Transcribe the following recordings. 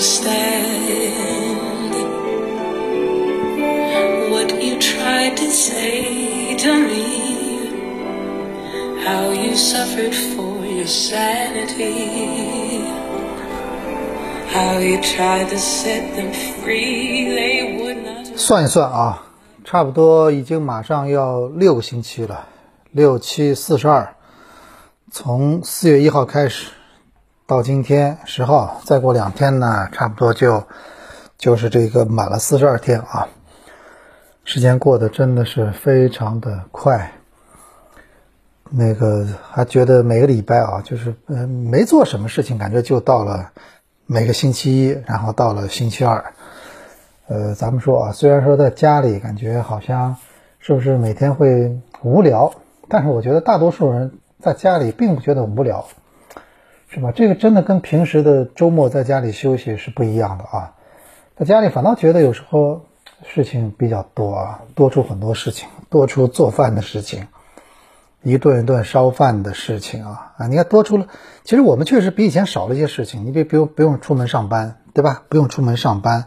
understand what you tried to say to me. How you suffered for your sanity. How you tried to set them free, they would not. 算一算啊，差不多已经马上要六个星期了，六七四十二，从四月一号开始 到今天十号，再过两天呢，差不多就就是这个满了四十二天啊。时间过得真的是非常的快，那个还觉得每个礼拜啊，就是呃没做什么事情，感觉就到了每个星期一，然后到了星期二。呃，咱们说啊，虽然说在家里感觉好像是不是每天会无聊，但是我觉得大多数人在家里并不觉得无聊，是吧？这个真的跟平时的周末在家里休息是不一样的啊，在家里反倒觉得有时候事情比较多啊，多出很多事情，多出做饭的事情，一顿一顿烧饭的事情啊啊！你看多出了，其实我们确实比以前少了一些事情，你别不用不用出门上班，对吧？不用出门上班。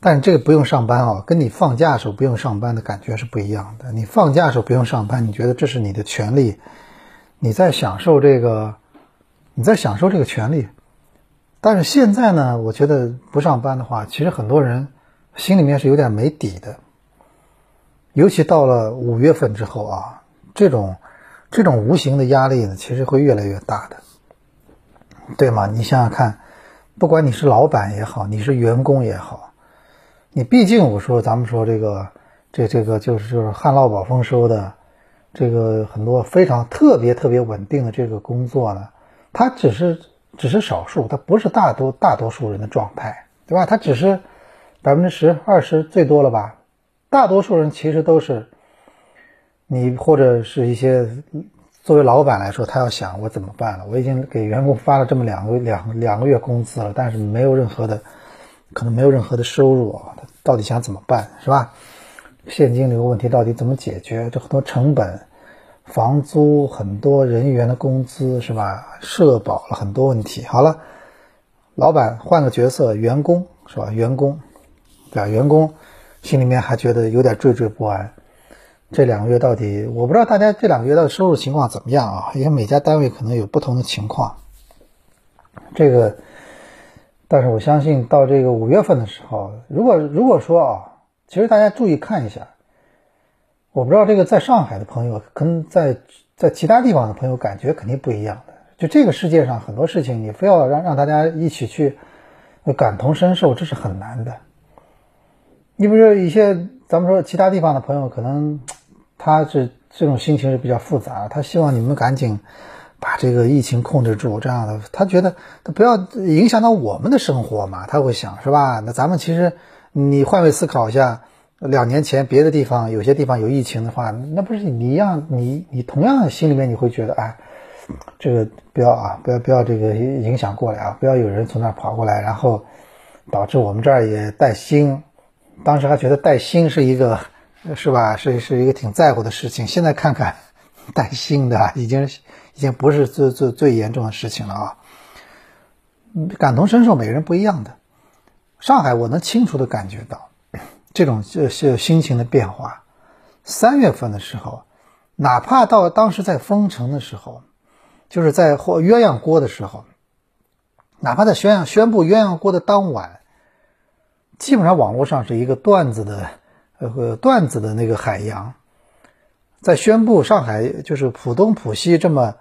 但这个不用上班啊，跟你放假的时候不用上班的感觉是不一样的。你放假的时候不用上班，你觉得这是你的权利，你在享受这个，你在享受这个权利。但是现在呢，我觉得不上班的话，其实很多人心里面是有点没底的。尤其到了五月份之后啊，这种这种无形的压力呢，其实会越来越大的，对吗？你想想看，不管你是老板也好，你是员工也好。你毕竟，我说咱们说这个，这这个就是就是旱涝保丰收的，这个很多非常特别特别稳定的这个工作呢，它只是只是少数，它不是大多大多数人的状态，对吧？它只是百分之十二十最多了吧？大多数人其实都是你或者是一些作为老板来说，他要想我怎么办了？我已经给员工发了这么两个两两个月工资了，但是没有任何的。可能没有任何的收入啊，他到底想怎么办，是吧？现金流问题到底怎么解决？这很多成本、房租、很多人员的工资，是吧？社保了很多问题。好了，老板换个角色，员工是吧？员工，对吧？员工心里面还觉得有点惴惴不安。这两个月到底，我不知道大家这两个月的收入情况怎么样啊？因为每家单位可能有不同的情况。这个。但是我相信到这个五月份的时候，如果如果说啊，其实大家注意看一下，我不知道这个在上海的朋友跟在在其他地方的朋友感觉肯定不一样的。就这个世界上很多事情，你非要让让大家一起去感同身受，这是很难的。你比如说一些咱们说其他地方的朋友，可能他是这种心情是比较复杂，他希望你们赶紧。把这个疫情控制住，这样的他觉得他不要影响到我们的生活嘛，他会想是吧？那咱们其实你换位思考一下，两年前别的地方有些地方有疫情的话，那不是你一样，你你同样心里面你会觉得，哎，这个不要啊，不要不要这个影响过来啊，不要有人从那儿跑过来，然后导致我们这儿也带薪，当时还觉得带薪是一个是吧？是是一个挺在乎的事情，现在看看 带薪的已经。已经不是最最最严重的事情了啊！感同身受，每个人不一样的。上海，我能清楚的感觉到这种就是心情的变化。三月份的时候，哪怕到当时在封城的时候，就是在或鸳鸯锅的时候，哪怕在宣宣布鸳鸯锅的当晚，基本上网络上是一个段子的呃段子的那个海洋，在宣布上海就是浦东浦西这么。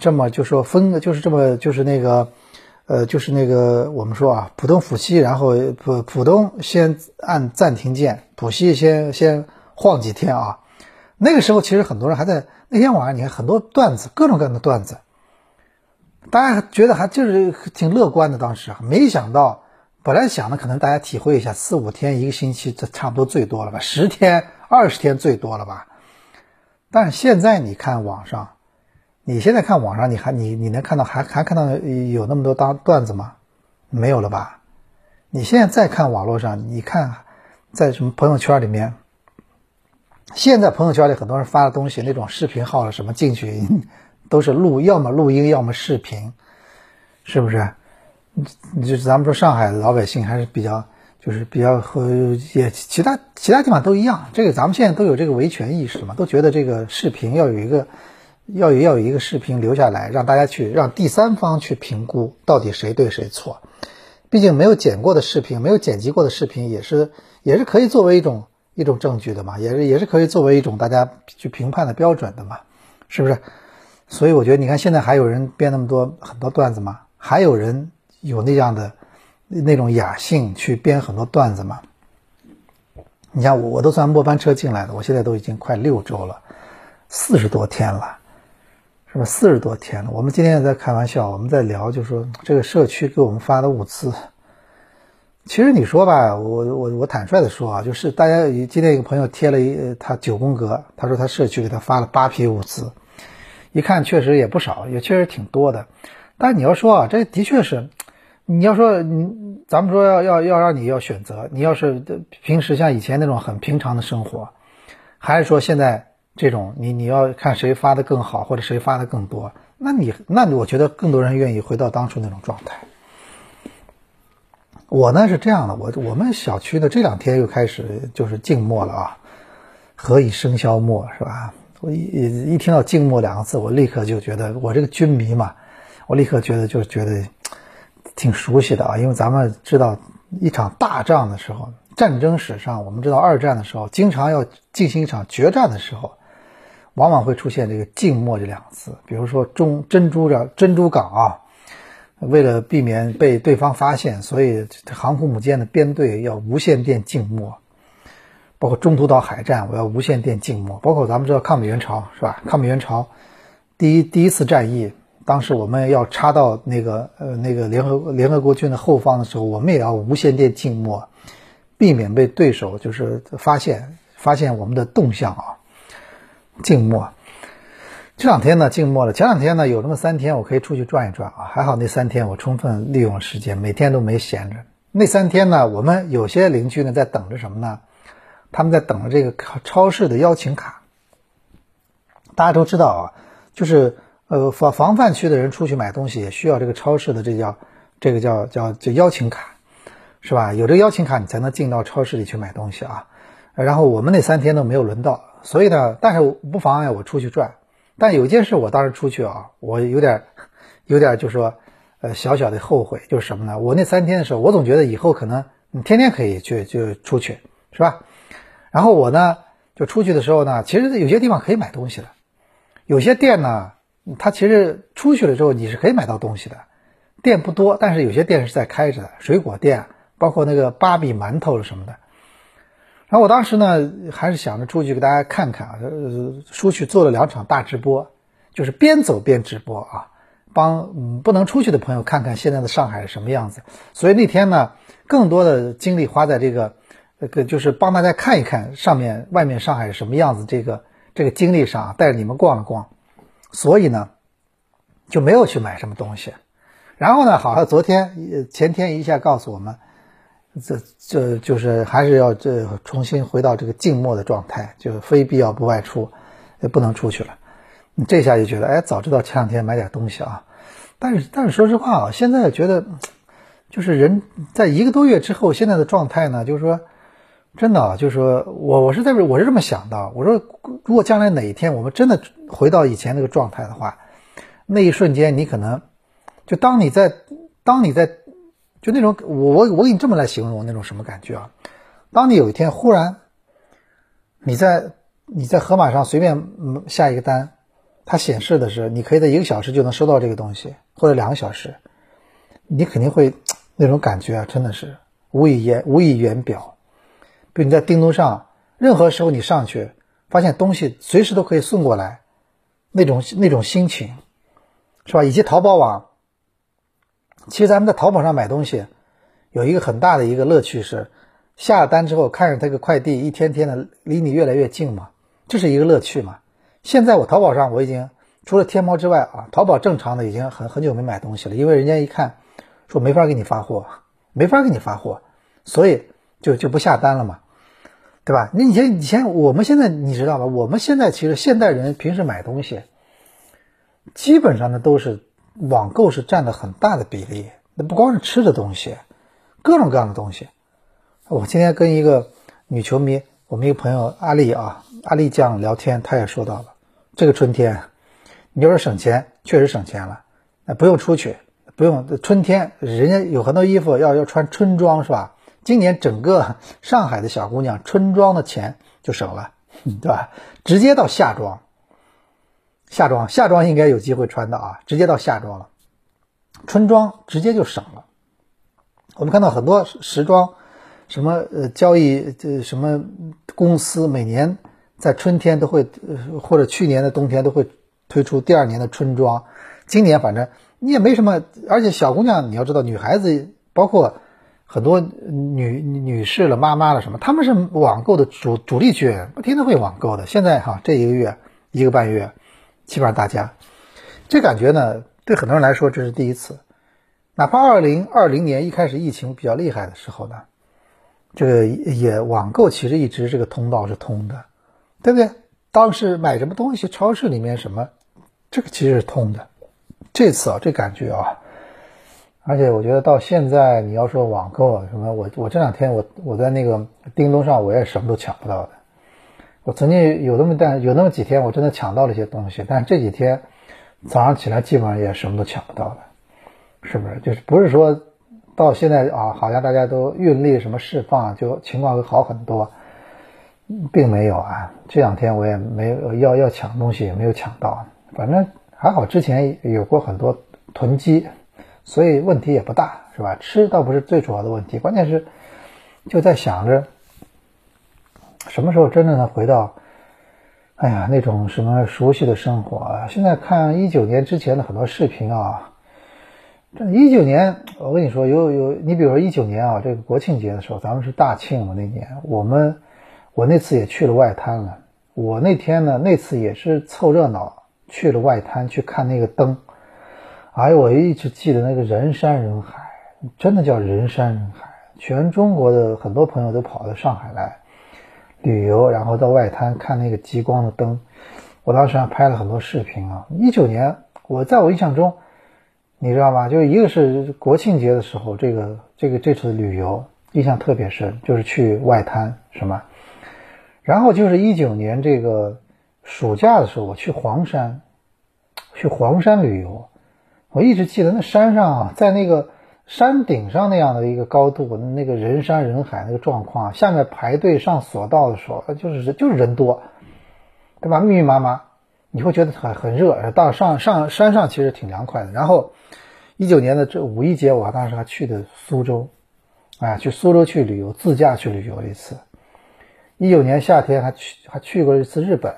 这么就说分就是这么就是那个，呃，就是那个我们说啊，浦东浦西，然后浦浦东先按暂停键，浦西先先晃几天啊。那个时候其实很多人还在那天晚上，你看很多段子，各种各样的段子，大家觉得还就是挺乐观的。当时没想到，本来想的可能大家体会一下，四五天一个星期，这差不多最多了吧？十天、二十天最多了吧？但是现在你看网上。你现在看网上，你还你你能看到还还看到有那么多当段子吗？没有了吧？你现在再看网络上，你看在什么朋友圈里面，现在朋友圈里很多人发的东西，那种视频号什么进去都是录，要么录音，要么视频，是不是？你就是咱们说上海老百姓还是比较就是比较和也其他其他地方都一样，这个咱们现在都有这个维权意识嘛，都觉得这个视频要有一个。要要有一个视频留下来，让大家去让第三方去评估到底谁对谁错。毕竟没有剪过的视频，没有剪辑过的视频，也是也是可以作为一种一种证据的嘛，也是也是可以作为一种大家去评判的标准的嘛，是不是？所以我觉得，你看现在还有人编那么多很多段子吗？还有人有那样的那种雅兴去编很多段子吗？你像我，我都算末班车进来的，我现在都已经快六周了，四十多天了。是吧？四十多天了，我们今天也在开玩笑，我们在聊，就说这个社区给我们发的物资。其实你说吧，我我我坦率的说啊，就是大家今天一个朋友贴了一他九宫格，他说他社区给他发了八批物资，一看确实也不少，也确实挺多的。但你要说啊，这的确是，你要说你咱们说要要要让你要选择，你要是平时像以前那种很平常的生活，还是说现在？这种你你要看谁发的更好，或者谁发的更多，那你那我觉得更多人愿意回到当初那种状态。我呢是这样的，我我们小区的这两天又开始就是静默了啊，何以笙箫默是吧？我一一听到静默两个字，我立刻就觉得我这个军迷嘛，我立刻觉得就觉得挺熟悉的啊，因为咱们知道一场大仗的时候，战争史上我们知道二战的时候，经常要进行一场决战的时候。往往会出现这个“静默”这两个字，比如说中珍珠这珍珠港啊，为了避免被对方发现，所以航空母舰的编队要无线电静默。包括中途岛海战，我要无线电静默。包括咱们知道抗美援朝是吧？抗美援朝第一第一次战役，当时我们要插到那个呃那个联合联合国军的后方的时候，我们也要无线电静默，避免被对手就是发现发现我们的动向啊。静默，这两天呢静默了。前两天呢有那么三天我可以出去转一转啊，还好那三天我充分利用了时间，每天都没闲着。那三天呢，我们有些邻居呢在等着什么呢？他们在等着这个超市的邀请卡。大家都知道啊，就是呃防防范区的人出去买东西也需要这个超市的这叫这个叫叫叫邀请卡，是吧？有这个邀请卡你才能进到超市里去买东西啊。然后我们那三天都没有轮到。所以呢，但是不妨碍我出去转。但有件事，我当时出去啊，我有点，有点就说，呃，小小的后悔，就是什么呢？我那三天的时候，我总觉得以后可能你天天可以去就出去，是吧？然后我呢，就出去的时候呢，其实有些地方可以买东西的，有些店呢，它其实出去了之后你是可以买到东西的，店不多，但是有些店是在开着的，水果店，包括那个芭比馒头什么的。然后我当时呢，还是想着出去给大家看看啊，出去做了两场大直播，就是边走边直播啊，帮嗯不能出去的朋友看看现在的上海是什么样子。所以那天呢，更多的精力花在这个，这个就是帮大家看一看上面外面上海是什么样子，这个这个经历上带着你们逛了逛，所以呢，就没有去买什么东西。然后呢，好像昨天前天一下告诉我们。这这就是还是要这重新回到这个静默的状态，就非必要不外出，也不能出去了。你这下就觉得，哎，早知道前两天买点东西啊。但是但是说实话啊，现在觉得，就是人在一个多月之后，现在的状态呢，就是说，真的啊，就是说我我是在我是这么想的，我说如果将来哪一天我们真的回到以前那个状态的话，那一瞬间你可能，就当你在当你在。就那种，我我我给你这么来形容那种什么感觉啊？当你有一天忽然，你在你在盒马上随便下一个单，它显示的是你可以在一个小时就能收到这个东西，或者两个小时，你肯定会那种感觉啊，真的是无以言无以言表。比如你在叮咚上，任何时候你上去，发现东西随时都可以送过来，那种那种心情，是吧？以及淘宝网，其实咱们在淘宝上买东西，有一个很大的一个乐趣是，下了单之后看着这个快递一天天的离你越来越近嘛，这是一个乐趣嘛。现在我淘宝上我已经除了天猫之外啊，淘宝正常的已经很很久没买东西了，因为人家一看说没法给你发货，没法给你发货，所以就就不下单了嘛，对吧？你以前以前我们现在你知道吧？我们现在其实现代人平时买东西，基本上呢都是网购是占的很大的比例，那不光是吃的东西，各种各样的东西。我今天跟一个女球迷，我们一个朋友阿丽啊，阿丽酱聊天，她也说到了。这个春天，你要是省钱，确实省钱了。那不用出去，不用春天，人家有很多衣服要要穿春装，是吧？今年整个上海的小姑娘春装的钱就省了，对吧？直接到夏装，夏装夏装应该有机会穿的啊，直接到夏装了，春装直接就省了。我们看到很多时装，什么呃交易这什么公司每年。在春天都会，或者去年的冬天都会推出第二年的春装。今年反正你也没什么，而且小姑娘你要知道，女孩子包括很多女女士了、妈妈了什么，他们是网购的主主力军，不停的会网购的。现在哈这一个月一个半月，基本上大家这感觉呢，对很多人来说这是第一次。哪怕二零二零年一开始疫情比较厉害的时候呢，这个也网购其实一直这个通道是通的。对不对？当时买什么东西，超市里面什么，这个其实是通的。这次啊，这感觉啊，而且我觉得到现在，你要说网购什么，我我这两天我我在那个叮咚上，我也什么都抢不到的。我曾经有那么但有那么几天，我真的抢到了一些东西，但这几天早上起来基本上也什么都抢不到了，是不是？就是不是说到现在啊，好像大家都运力什么释放，就情况会好很多。并没有啊，这两天我也没有要要抢东西，也没有抢到。反正还好，之前有过很多囤积，所以问题也不大，是吧？吃倒不是最主要的问题，关键是就在想着什么时候真正的回到，哎呀，那种什么熟悉的生活啊。现在看一九年之前的很多视频啊，这一九年我跟你说，有有你比如说一九年啊，这个国庆节的时候，咱们是大庆嘛，那年我们。我那次也去了外滩了。我那天呢，那次也是凑热闹去了外滩去看那个灯。哎呦，我一直记得那个人山人海，真的叫人山人海。全中国的很多朋友都跑到上海来旅游，然后到外滩看那个极光的灯。我当时还拍了很多视频啊。一九年，我在我印象中，你知道吗？就一个是国庆节的时候，这个这个这次旅游印象特别深，就是去外滩什么。然后就是一九年这个暑假的时候，我去黄山，去黄山旅游。我一直记得那山上啊，在那个山顶上那样的一个高度，那个人山人海那个状况，下面排队上索道的时候，就是就是人多，对吧？密密麻麻，你会觉得很很热。到上上山上其实挺凉快的。然后一九年的这五一节，我当时还去的苏州，啊，去苏州去旅游，自驾去旅游一次。一九年夏天还去还去过一次日本。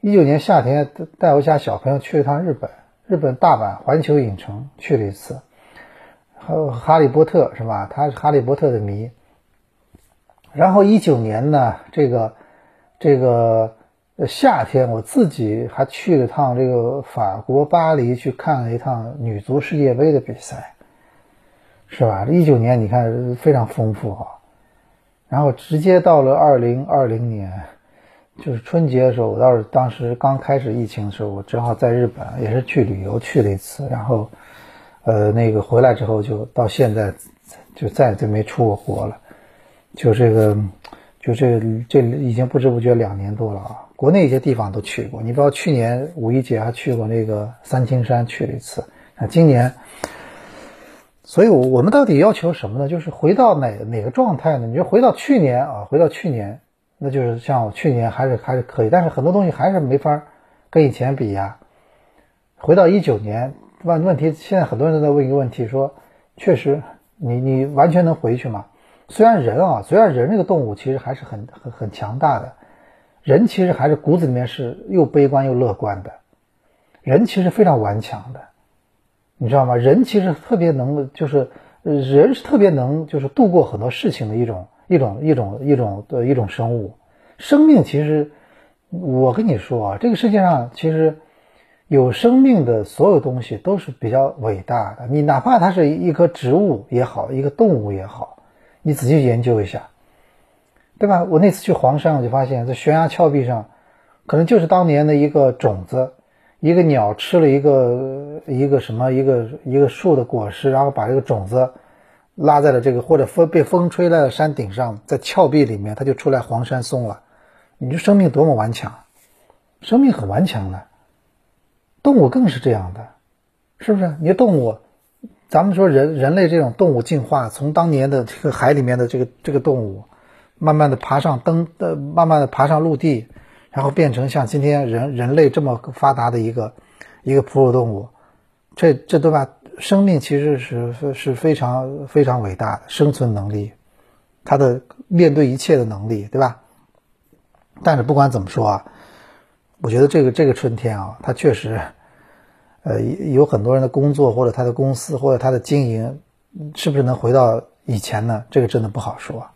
一九年夏天带我家小朋友去了趟日本，日本大阪环球影城去了一次。还有哈利波特是吧？他是哈利波特的迷。然后一九年呢，这个这个夏天我自己还去了趟这个法国巴黎去看了一趟女足世界杯的比赛，是吧？一九年你看非常丰富啊。然后直接到了二零二零年，就是春节的时候，我倒是当时刚开始疫情的时候，我正好在日本，也是去旅游去了一次。然后，呃，那个回来之后，就到现在就再就没出过国了。就这个，就这这已经不知不觉两年多了啊。国内一些地方都去过，你知道去年五一节还去过那个三清山去了一次。那今年。所以，我我们到底要求什么呢？就是回到哪哪个状态呢？你就回到去年啊，回到去年，那就是像我去年还是还是可以，但是很多东西还是没法跟以前比呀。回到一九年，问问题，现在很多人都在问一个问题，说确实你你完全能回去吗？虽然人啊，虽然人这个动物其实还是很很很强大的，人其实还是骨子里面是又悲观又乐观的，人其实非常顽强的，你知道吗？人其实特别能，就是人是特别能，就是度过很多事情的一种一种一种一种的一种生物。生命其实，我跟你说啊，这个世界上其实有生命的所有东西都是比较伟大的。你哪怕它是一棵植物也好，一个动物也好。你仔细研究一下，对吧？我那次去黄山，我就发现，在悬崖峭壁上，可能就是当年的一个种子，一个鸟吃了一个一个什么一个一个树的果实，然后把这个种子拉在了这个或者风被风吹在了山顶上，在峭壁里面，它就出来黄山松了。你说生命多么顽强，生命很顽强的，动物更是这样的，是不是？你动物。咱们说人人类这种动物进化，从当年的这个海里面的这个这个动物，慢慢的爬上登呃，慢慢的爬上陆地，然后变成像今天人人类这么发达的一个一个哺乳动物，这这对吧？生命其实是是非常非常伟大的生存能力，它的面对一切的能力，对吧？但是不管怎么说啊，我觉得这个这个春天啊，它确实。呃，有很多人的工作或者他的公司或者他的经营，是不是能回到以前呢？这个真的不好说，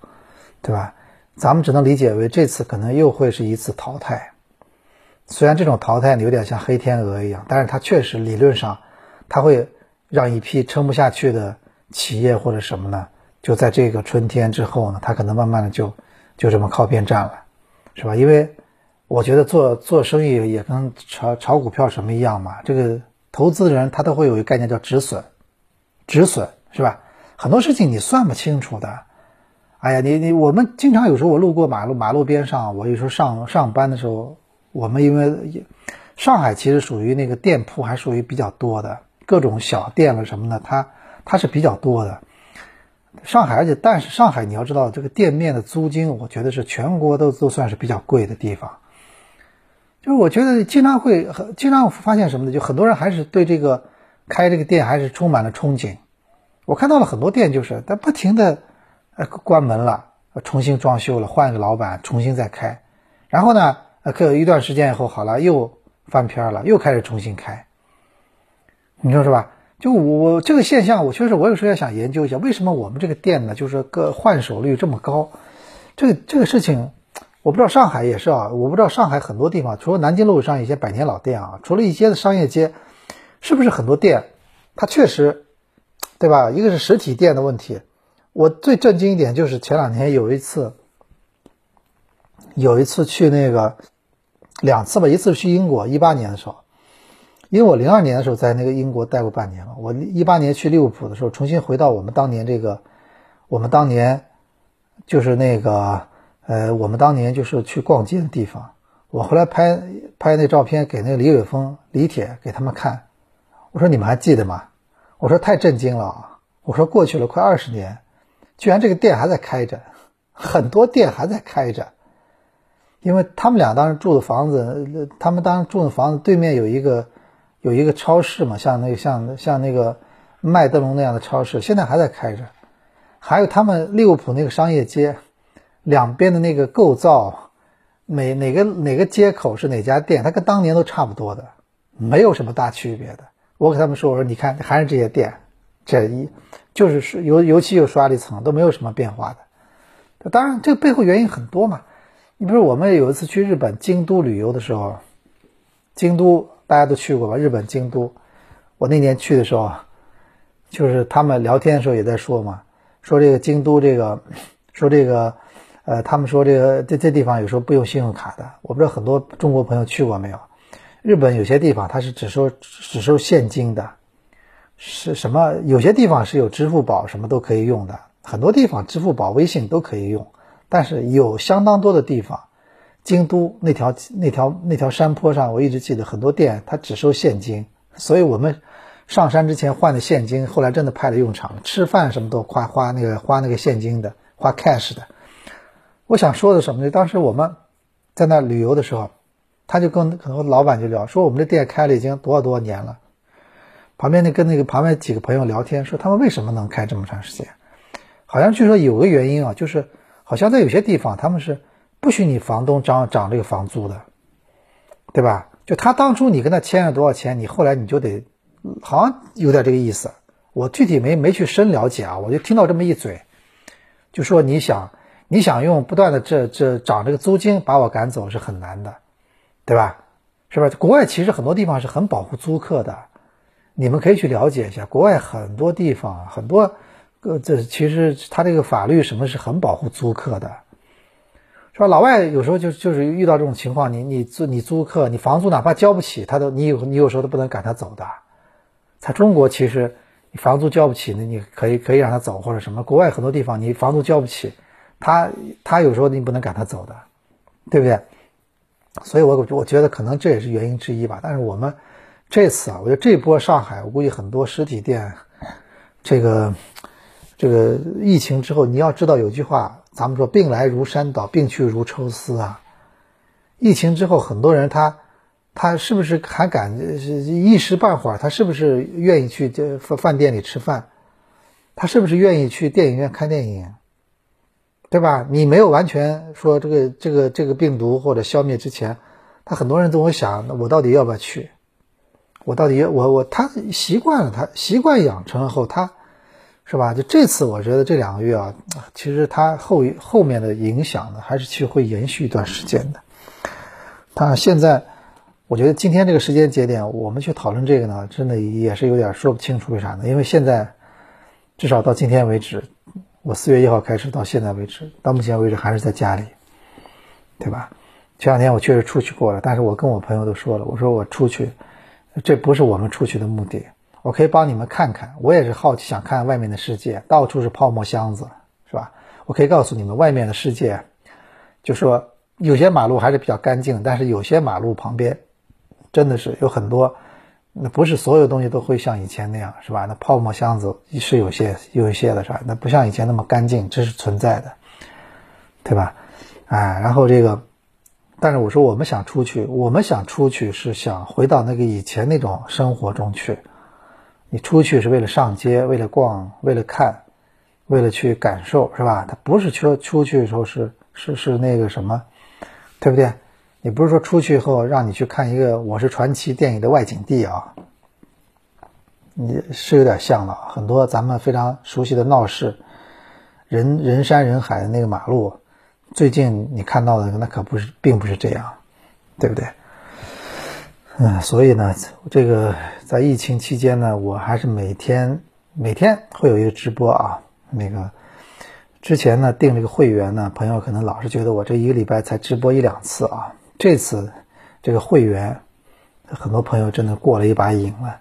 对吧？咱们只能理解为这次可能又会是一次淘汰。虽然这种淘汰有点像黑天鹅一样，但是它确实理论上，它会让一批撑不下去的企业或者什么呢，就在这个春天之后呢，它可能慢慢的就就这么靠边站了，是吧？因为我觉得做做生意也跟炒炒股票什么一样嘛，这个。投资人他都会有一个概念叫止损，止损是吧？很多事情你算不清楚的。哎呀，你你我们经常有时候我路过马路马路边上，我有时候上上班的时候，我们因为上海其实属于那个店铺还属于比较多的，各种小店了什么的，它它是比较多的。上海，而且但是上海你要知道，这个店面的租金，我觉得是全国都都算是比较贵的地方。就是我觉得经常会很经常发现什么呢？就很多人还是对这个开这个店还是充满了憧憬。我看到了很多店，就是它不停的呃关门了，重新装修了，换一个老板，重新再开。然后呢，呃，隔一段时间以后，好了，又翻篇了，又开始重新开。你说是吧？就我这个现象，我确实我有时候也想研究一下，为什么我们这个店呢，就是个换手率这么高？这个这个事情。我不知道上海也是啊，我不知道上海很多地方，除了南京路上一些百年老店啊，除了一些的商业街，是不是很多店，它确实，对吧？一个是实体店的问题。我最震惊一点就是前两天有一次，有一次去那个两次吧，一次去英国，一八年的时候，因为我零二年的时候在那个英国待过半年嘛，我一八年去利物浦的时候，重新回到我们当年这个，我们当年就是那个。呃，我们当年就是去逛街的地方。我后来拍拍那照片给那个李伟峰、李铁给他们看。我说你们还记得吗？我说太震惊了啊！我说过去了快二十年，居然这个店还在开着，很多店还在开着。因为他们俩当时住的房子，他们当时住的房子对面有一个有一个超市嘛，像那个像像那个麦德龙那样的超市，现在还在开着。还有他们利物浦那个商业街。两边的那个构造，每哪个哪个接口是哪家店，它跟当年都差不多的，没有什么大区别的。我给他们说，我说你看还是这些店，这一就是是油油漆又刷了一层，都没有什么变化的。当然，这个背后原因很多嘛。你比如我们有一次去日本京都旅游的时候，京都大家都去过吧？日本京都，我那年去的时候，就是他们聊天的时候也在说嘛，说这个京都这个，说这个。呃，他们说这个这这地方有时候不用信用卡的，我不知道很多中国朋友去过没有？日本有些地方它是只收只收现金的，是什么？有些地方是有支付宝，什么都可以用的。很多地方支付宝、微信都可以用，但是有相当多的地方，京都那条那条那条山坡上，我一直记得很多店它只收现金，所以我们上山之前换的现金，后来真的派了用场，吃饭什么都花花那个花那个现金的，花 cash 的。我想说的什么呢？当时我们在那旅游的时候，他就跟可能老板就聊说，我们这店开了已经多少多少年了，旁边那跟那个旁边几个朋友聊天，说他们为什么能开这么长时间？好像据说有个原因啊，就是好像在有些地方他们是不许你房东涨涨这个房租的，对吧？就他当初你跟他签了多少钱，你后来你就得，好像有点这个意思。我具体没没去深了解啊，我就听到这么一嘴，就说你想你想用不断的这这涨这个租金把我赶走是很难的，对吧？是吧？国外其实很多地方是很保护租客的，你们可以去了解一下。国外很多地方很多，呃，这其实他这个法律什么是很保护租客的。是吧？老外有时候就就是遇到这种情况，你你租你租客，你房租哪怕交不起，他都你有你有时候都不能赶他走的。在中国，其实你房租交不起，那你可以可以让他走或者什么。国外很多地方，你房租交不起，他他有时候你不能赶他走的，对不对？所以，我我觉得可能这也是原因之一吧。但是我们这次啊，我觉得这波上海，我估计很多实体店，这个这个疫情之后，你要知道有句话。咱们说病来如山倒，病去如抽丝啊！疫情之后，很多人他他是不是还敢一时半会儿？他是不是愿意去这饭饭店里吃饭？他是不是愿意去电影院看电影？对吧？你没有完全说这个这个这个病毒或者消灭之前，他很多人都会想：那我到底要不要去？我到底要我我他习惯了，他习惯养成了后他。是吧？就这次，我觉得这两个月啊，其实它后后面的影响呢，还是去会延续一段时间的。它现在，我觉得今天这个时间节点，我们去讨论这个呢，真的也是有点说不清楚为啥呢？因为现在至少到今天为止，我四月一号开始到现在为止，到目前为止还是在家里，对吧？前两天我确实出去过了，但是我跟我朋友都说了，我说我出去，这不是我们出去的目的。我可以帮你们看看，我也是好奇想看外面的世界，到处是泡沫箱子，是吧？我可以告诉你们，外面的世界，就说有些马路还是比较干净，但是有些马路旁边真的是有很多，那不是所有东西都会像以前那样，是吧？那泡沫箱子是有些有一些的，是吧？那不像以前那么干净，这是存在的，对吧？哎，然后这个，但是我说我们想出去，我们想出去是想回到那个以前那种生活中去。你出去是为了上街，为了逛，为了看，为了去感受，是吧？他不是说出去的时候是是是那个什么，对不对？也不是说出去后让你去看一个《我是传奇》电影的外景地啊？你是有点像了，很多咱们非常熟悉的闹市，人人山人海的那个马路，最近你看到的那可不是，并不是这样，对不对？嗯，所以呢，这个在疫情期间呢，我还是每天每天会有一个直播啊。那个之前呢订这个会员呢，朋友可能老是觉得我这一个礼拜才直播一两次啊。这次这个会员，很多朋友真的过了一把瘾了。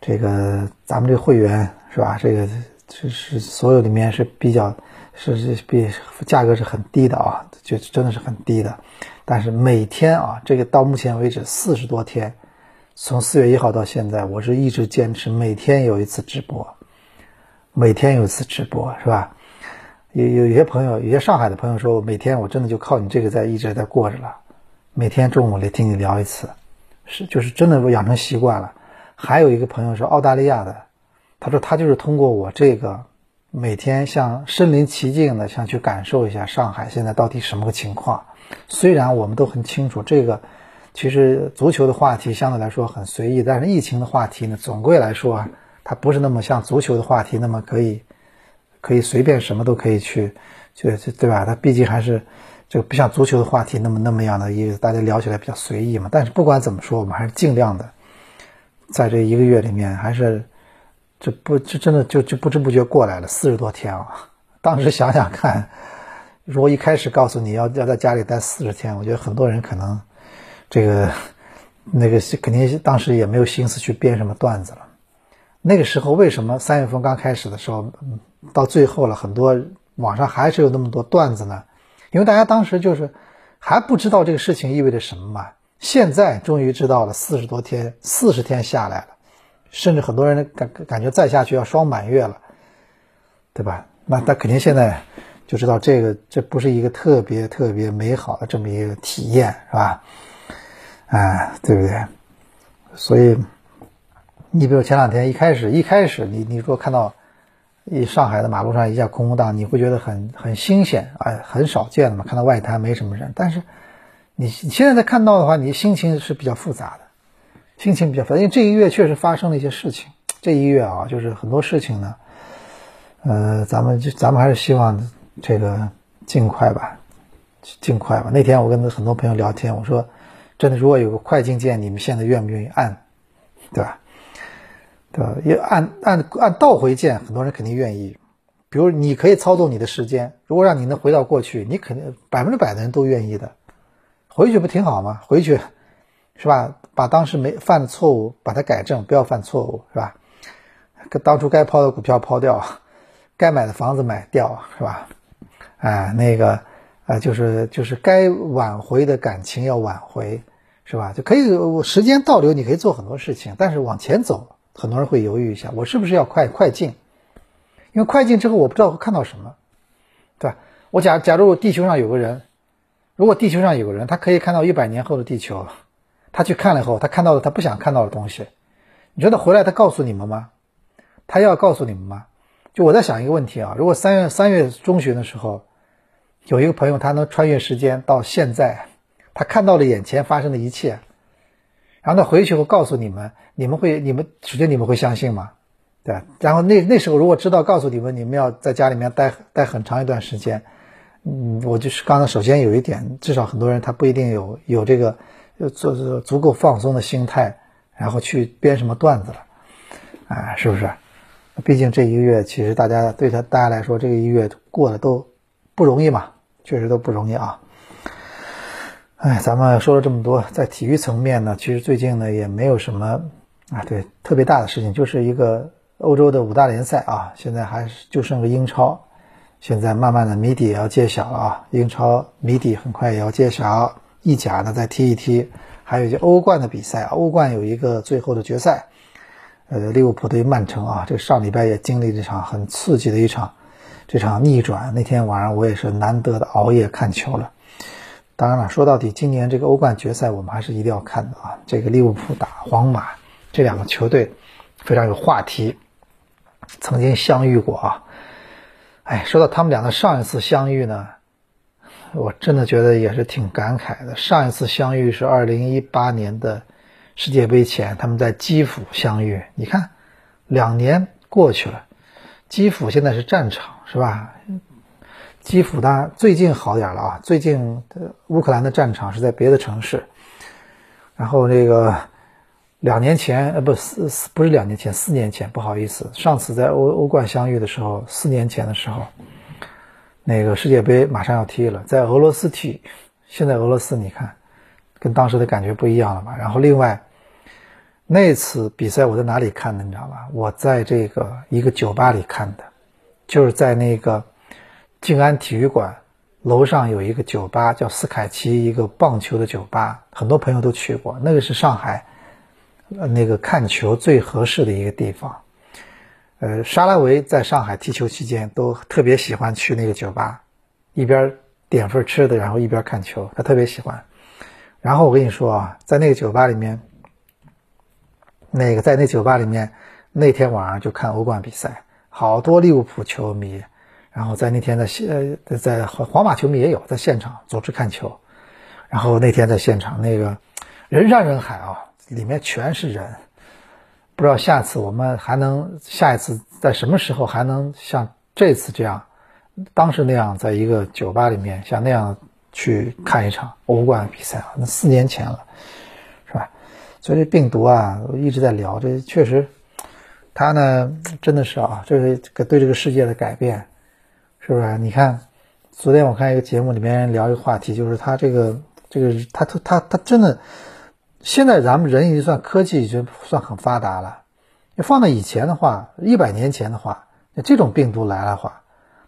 这个咱们这会员是吧？这个是是所有里面是比较是是比价格是很低的啊，就真的是很低的。但是每天啊，这个到目前为止四十多天，从四月一号到现在，我是一直坚持每天有一次直播，每天有一次直播，是吧？有有有些朋友，有些上海的朋友说，我每天我真的就靠你这个在一直在过着了，每天中午来听你聊一次，是就是真的养成习惯了。还有一个朋友是澳大利亚的，他说他就是通过我这个，每天像身临其境的想去感受一下上海现在到底什么个情况。虽然我们都很清楚，这个其实足球的话题相对来说很随意，但是疫情的话题呢，总归来说啊，它不是那么像足球的话题那么可以，可以随便什么都可以去，就对吧？它毕竟还是这个不像足球的话题那么那么样的一个大家聊起来比较随意嘛。但是不管怎么说，我们还是尽量的，在这一个月里面，还是这不这真的就就不知不觉过来了四十多天啊！当时想想看。如果一开始告诉你要要在家里待四十天，我觉得很多人可能这个那个肯定当时也没有心思去编什么段子了。那个时候为什么三月份刚开始的时候，到最后了很多网上还是有那么多段子呢？因为大家当时就是还不知道这个事情意味着什么嘛。现在终于知道了，四十多天，四十天下来了，甚至很多人感感觉再下去要双满月了，对吧？那那肯定现在。就知道这个这不是一个特别特别美好的这么一个体验，是吧？哎，对不对？所以你比如前两天一开始一开始你你如果看到一上海的马路上一下空空荡，你会觉得很很新鲜，哎，很少见的嘛，看到外滩没什么人。但是你你现在再看到的话，你心情是比较复杂的，心情比较复杂，因为这一月确实发生了一些事情。这一月啊，就是很多事情呢，呃，咱们就咱们还是希望这个尽快吧，尽快吧。那天我跟很多朋友聊天，我说，真的，如果有个快进键，你们现在愿不愿意按，对吧？对吧？也按按按倒回键，很多人肯定愿意。比如你可以操纵你的时间，如果让你能回到过去，你肯定百分之百的人都愿意的。回去不挺好吗？回去是吧？把当时没犯的错误把它改正，不要犯错误，是吧？当初该抛的股票抛掉，该买的房子买掉，是吧？哎，那个啊，就是就是该挽回的感情要挽回，是吧？就可以时间倒流，你可以做很多事情，但是往前走。很多人会犹豫一下，我是不是要快快进？因为快进之后，我不知道会看到什么，对吧？我假假如地球上有个人，如果地球上有个人，他可以看到一百年后的地球，他去看了以后，他看到了他不想看到的东西，你觉得回来他告诉你们吗？他要告诉你们吗？就我在想一个问题啊，如果三月三月中旬的时候，有一个朋友他能穿越时间到现在，他看到了眼前发生的一切。然后他回去后告诉你们，你们会，你们首先你们会相信吗？对吧？然后那那时候如果知道告诉你们，你们要在家里面待待很长一段时间，嗯，我就是刚才首先有一点，至少很多人他不一定有有这个做做足够放松的心态，然后去编什么段子了，啊，是不是？毕竟这一个月其实大家对他大家来说，这个一月过得都不容易嘛，确实都不容易啊。哎，咱们说了这么多，在体育层面呢，其实最近呢也没有什么啊，对特别大的事情，就是一个欧洲的五大联赛啊，现在还是就剩个英超，现在慢慢的谜底也要揭晓了啊，英超谜底很快也要揭晓，意甲呢再踢一踢，还有一些欧冠的比赛，欧冠有一个最后的决赛，呃，利物浦对曼城啊，这上礼拜也经历这场很刺激的一场这场逆转，那天晚上我也是难得的熬夜看球了。当然了，说到底，今年这个欧冠决赛我们还是一定要看的啊！这个利物浦打皇马，这两个球队非常有话题，曾经相遇过啊。哎，说到他们俩的上一次相遇呢，我真的觉得也是挺感慨的。上一次相遇是二零一八年的世界杯前，他们在基辅相遇。你看，两年过去了，基辅现在是战场，是吧？基辅它最近好点了啊！最近乌克兰的战场是在别的城市。然后那个两年前，呃，不四四不是两年前，四年前，不好意思，上次在欧欧冠相遇的时候，四年前的时候，那个世界杯马上要踢了，在俄罗斯踢。现在俄罗斯你看，跟当时的感觉不一样了吧？然后另外那次比赛我在哪里看的？你知道吧？我在这个一个酒吧里看的，就是在那个。静安体育馆楼上有一个酒吧，叫斯凯奇，一个棒球的酒吧，很多朋友都去过。那个是上海，呃，那个看球最合适的一个地方。呃，沙拉维在上海踢球期间都特别喜欢去那个酒吧，一边点份吃的，然后一边看球，他特别喜欢。然后我跟你说啊，在那个酒吧里面，那个在那酒吧里面，那天晚上就看欧冠比赛，好多利物浦球迷。然后在那天在现呃在皇马球迷也有在现场组织看球，然后那天在现场那个人山人海啊，里面全是人，不知道下次我们还能下一次在什么时候还能像这次这样，当时那样在一个酒吧里面像那样去看一场欧冠比赛啊？那四年前了，是吧？所以这病毒啊，一直在聊，这确实，它呢真的是啊，这个对这个世界的改变。是不是？你看，昨天我看一个节目里面聊一个话题，就是他这个这个他他他他真的，现在咱们人已经算科技已经算很发达了。你放在以前的话，一百年前的话，那这种病毒来的话，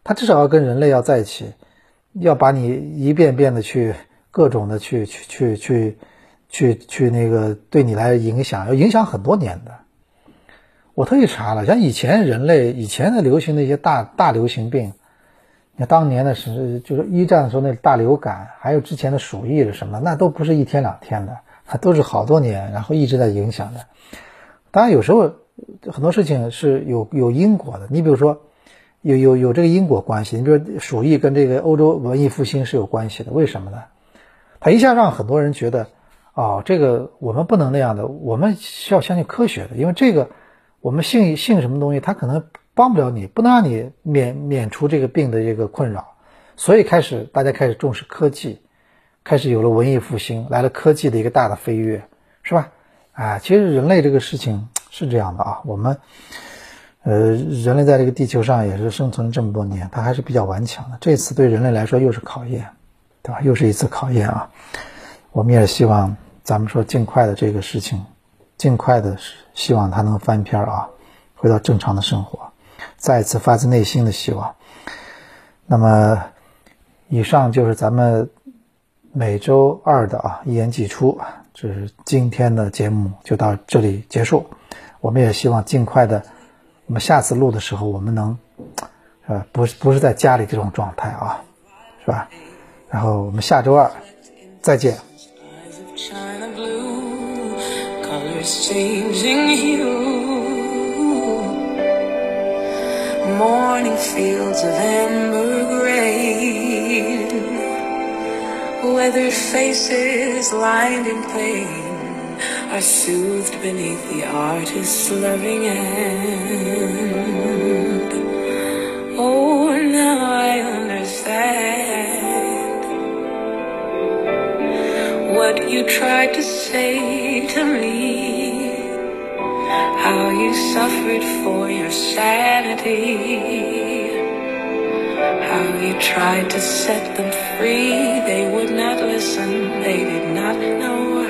它至少要跟人类要在一起，要把你一遍遍的去各种的去去去去去去那个对你来影响，要影响很多年的。我特意查了，像以前人类以前的流行的一些大大流行病。那当年的是就是一战的时候那大流感，还有之前的鼠疫是什么，那都不是一天两天的，它都是好多年，然后一直在影响的。当然有时候很多事情是有有因果的。你比如说，有有有这个因果关系。你比如鼠疫跟这个欧洲文艺复兴是有关系的，为什么呢？它一下让很多人觉得，哦，这个我们不能那样的，我们需要相信科学的，因为这个我们信信什么东西，它可能帮不了你，不能让你免免除这个病的这个困扰。所以开始大家开始重视科技，开始有了文艺复兴，来了科技的一个大的飞跃，是吧？啊，其实人类这个事情是这样的啊，我们，呃，人类在这个地球上也是生存了这么多年，它还是比较顽强的。这次对人类来说又是考验，对吧？又是一次考验啊！我们也希望咱们说尽快的这个事情，尽快的希望它能翻篇啊，回到正常的生活，再次发自内心的希望。那么。以上就是咱们每周二的啊一言既出，这是今天的节目就到这里结束。我们也希望尽快的，我们下次录的时候，我们能，呃，不是不是在家里这种状态啊，是吧？然后我们下周二再见。Morning fields of amber grain, weathered faces lined in pain are soothed beneath the artist's loving hand. Oh, now I understand what you tried to say to me how you suffered for your sanity. How you tried to set them free, they would not listen, they did not know.